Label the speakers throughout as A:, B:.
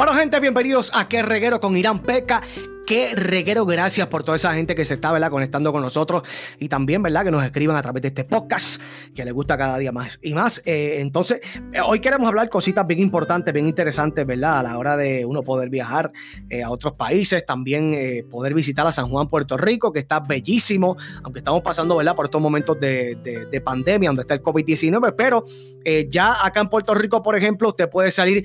A: Bueno, gente, bienvenidos a Qué Reguero con Irán Peca qué reguero, gracias por toda esa gente que se está ¿verdad? conectando con nosotros y también ¿verdad? que nos escriban a través de este podcast que les gusta cada día más y más. Eh, entonces, eh, hoy queremos hablar cositas bien importantes, bien interesantes, ¿verdad? A la hora de uno poder viajar eh, a otros países, también poder visitar a San Juan, Puerto Rico, que está bellísimo, aunque estamos pasando ¿verdad? por estos momentos de, de pandemia, donde está el COVID-19, pero ya acá en Puerto Rico, por ejemplo, usted puede salir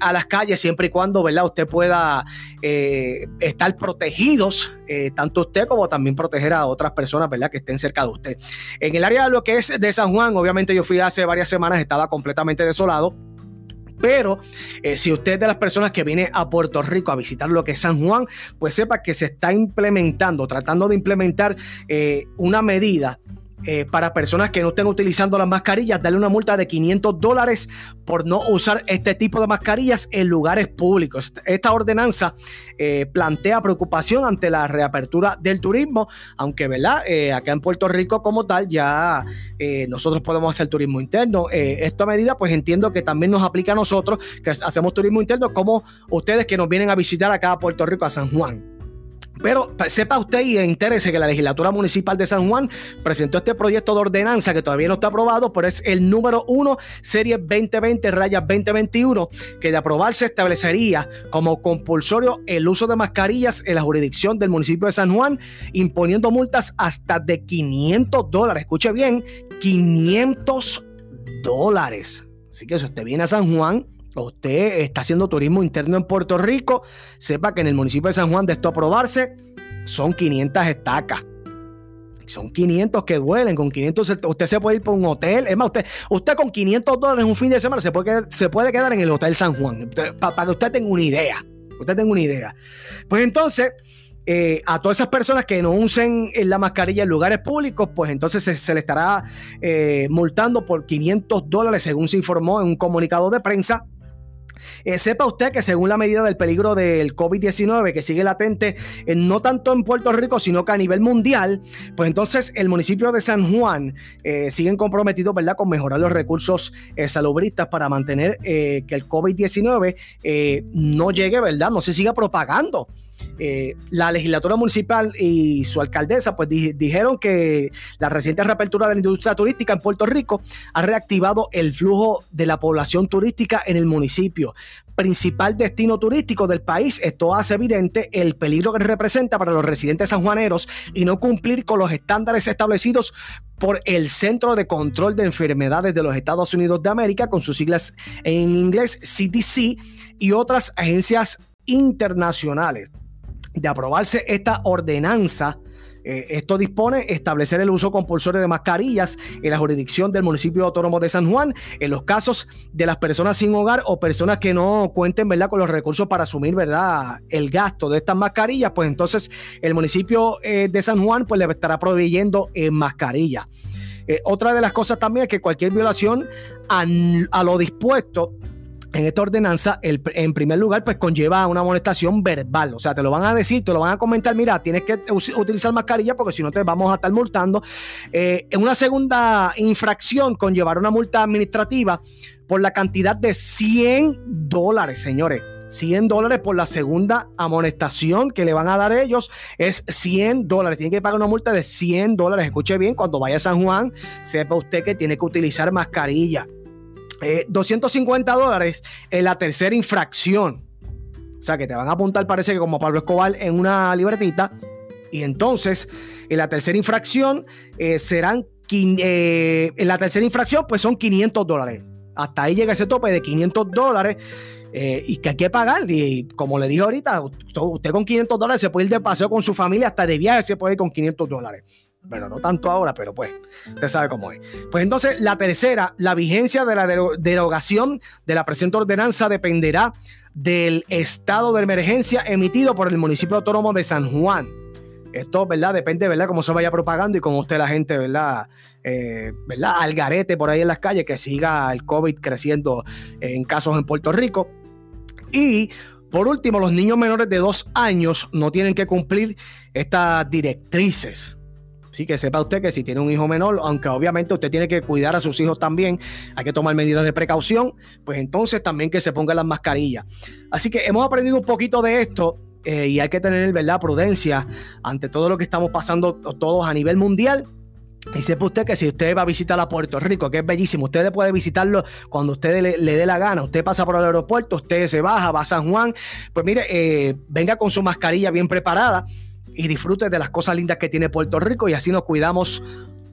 A: a las calles siempre y cuando ¿verdad? usted pueda estar protegidos, eh, tanto usted como también proteger a otras personas, ¿verdad? Que estén cerca de usted. En el área de lo que es de San Juan, obviamente yo fui hace varias semanas, estaba completamente desolado. Pero eh, si usted es de las personas que viene a Puerto Rico a visitar lo que es San Juan, pues sepa que se está implementando, tratando de implementar eh, una medida eh, para personas que no estén utilizando las mascarillas, darle una multa de 500 dólares por no usar este tipo de mascarillas en lugares públicos. Esta ordenanza eh, plantea preocupación ante la reapertura del turismo, aunque, ¿verdad? Eh, acá en Puerto Rico como tal ya nosotros podemos hacer turismo interno. esta medida pues entiendo que también nos aplica a nosotros que hacemos turismo interno como ustedes que nos vienen a visitar acá a Puerto Rico, a San Juan. Pero sepa usted y interese que la legislatura municipal de San Juan presentó este proyecto de ordenanza que todavía no está aprobado, pero es el número 1, serie 2020, rayas 2021, que de aprobarse establecería como compulsorio el uso de mascarillas en la jurisdicción del municipio de San Juan, imponiendo multas hasta de 500 dólares. Escuche bien, 500 dólares. Así que si usted viene a San Juan, usted está haciendo turismo interno en Puerto Rico, sepa que en el municipio de San Juan de esto aprobarse son 500 estacas. Son 500 que huelen, con 500 usted se puede ir por un hotel. Es más, usted, usted con 500 dólares un fin de semana se puede quedar, se puede quedar en el Hotel San Juan. Para que usted tenga una idea. Usted tenga una idea. Pues entonces, eh, a todas esas personas que no usen la mascarilla en lugares públicos, pues entonces se, le estará eh, multando por 500 dólares, según se informó en un comunicado de prensa. Eh, sepa usted que según la medida del peligro del COVID-19 que sigue latente, eh, no tanto en Puerto Rico, sino que a nivel mundial, pues entonces el municipio de San Juan eh, siguen comprometidos, ¿verdad?, con mejorar los recursos salubristas para mantener que el COVID-19 no llegue, ¿verdad?, no se siga propagando. Eh, la legislatura municipal y su alcaldesa pues dijeron que la reciente reapertura de la industria turística en Puerto Rico ha reactivado el flujo de la población turística en el municipio, principal destino turístico del país. Esto hace evidente el peligro que representa para los residentes sanjuaneros y no cumplir con los estándares establecidos por el Centro de Control de Enfermedades de los Estados Unidos de América, con sus siglas en inglés CDC, y otras agencias internacionales de aprobarse esta ordenanza, eh, esto dispone establecer el uso compulsorio de mascarillas en la jurisdicción del municipio autónomo de San Juan en los casos de las personas sin hogar o personas que no cuenten ¿verdad? con los recursos para asumir ¿verdad? el gasto de estas mascarillas, pues entonces el municipio eh, de San Juan pues le estará proveyendo en eh, mascarillas. otra de las cosas también es que cualquier violación a lo dispuesto en esta ordenanza, en primer lugar, pues conlleva una amonestación verbal. O sea, te lo van a decir, te lo van a comentar, mira, tienes que utilizar mascarilla porque si no te vamos a estar multando. Eh, una segunda infracción, conllevar una multa administrativa por la cantidad de 100 dólares, señores. 100 dólares por la segunda amonestación que le van a dar ellos es 100 dólares. Tiene que pagar una multa de 100 dólares. Escuche bien, cuando vaya a San Juan, sepa usted que tiene que utilizar mascarilla. 250 eh, dólares en la tercera infracción. O sea, que te van a apuntar, parece que como Pablo Escobar, en una libretita. Y entonces, en la tercera infracción eh, serán. Eh, en la tercera infracción, pues son 500 dólares. Hasta ahí llega ese tope de 500 dólares. y que hay que pagar. Y como le dije ahorita, usted con 500 dólares se puede ir de paseo con su familia, hasta de viaje se puede ir con 500 dólares. Bueno, no tanto ahora, pero pues, usted sabe cómo es. Pues entonces, la tercera, la vigencia de la derogación de la presente ordenanza dependerá del estado de emergencia emitido por el municipio autónomo de San Juan. Esto, ¿verdad? Depende, ¿verdad? Cómo se vaya propagando y cómo usted la gente, ¿verdad? Eh, ¿Verdad? Al garete por ahí en las calles, que siga el COVID creciendo en casos en Puerto Rico. Y por último, los niños menores de dos años no tienen que cumplir estas directrices Así que sepa usted que si tiene un hijo menor, aunque obviamente usted tiene que cuidar a sus hijos también, hay que tomar medidas de precaución, pues entonces también que se pongan las mascarillas. Así que hemos aprendido un poquito de esto eh, y hay que tener, ¿verdad?, prudencia ante todo lo que estamos pasando todos a nivel mundial. Y sepa usted que si usted va a visitar a Puerto Rico, que es bellísimo, usted puede visitarlo cuando usted le, dé la gana. Usted pasa por el aeropuerto, usted se baja, va a San Juan. Pues mire, eh, venga con su mascarilla bien preparada y disfrute de las cosas lindas que tiene Puerto Rico y así nos cuidamos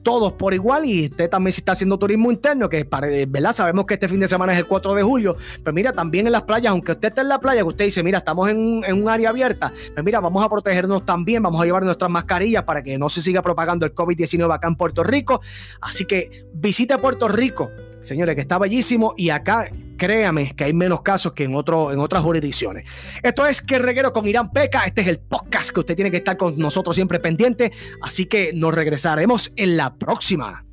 A: todos por igual y usted también si está haciendo turismo interno, que ¿verdad? sabemos que este fin de semana es el 4 de julio, pero mira, también en las playas, aunque usted esté en la playa, que usted dice, mira, estamos en, en un área abierta, pues mira, vamos a protegernos también, vamos a llevar nuestras mascarillas para que no se siga propagando el COVID-19 acá en Puerto Rico. Así que visite Puerto Rico, señores, que está bellísimo y acá créame que hay menos casos que en, otro, en otras jurisdicciones. Esto es Que Reguero con Irán Peca. Este es el podcast que usted tiene que estar con nosotros siempre pendiente. Así que nos regresaremos en la próxima.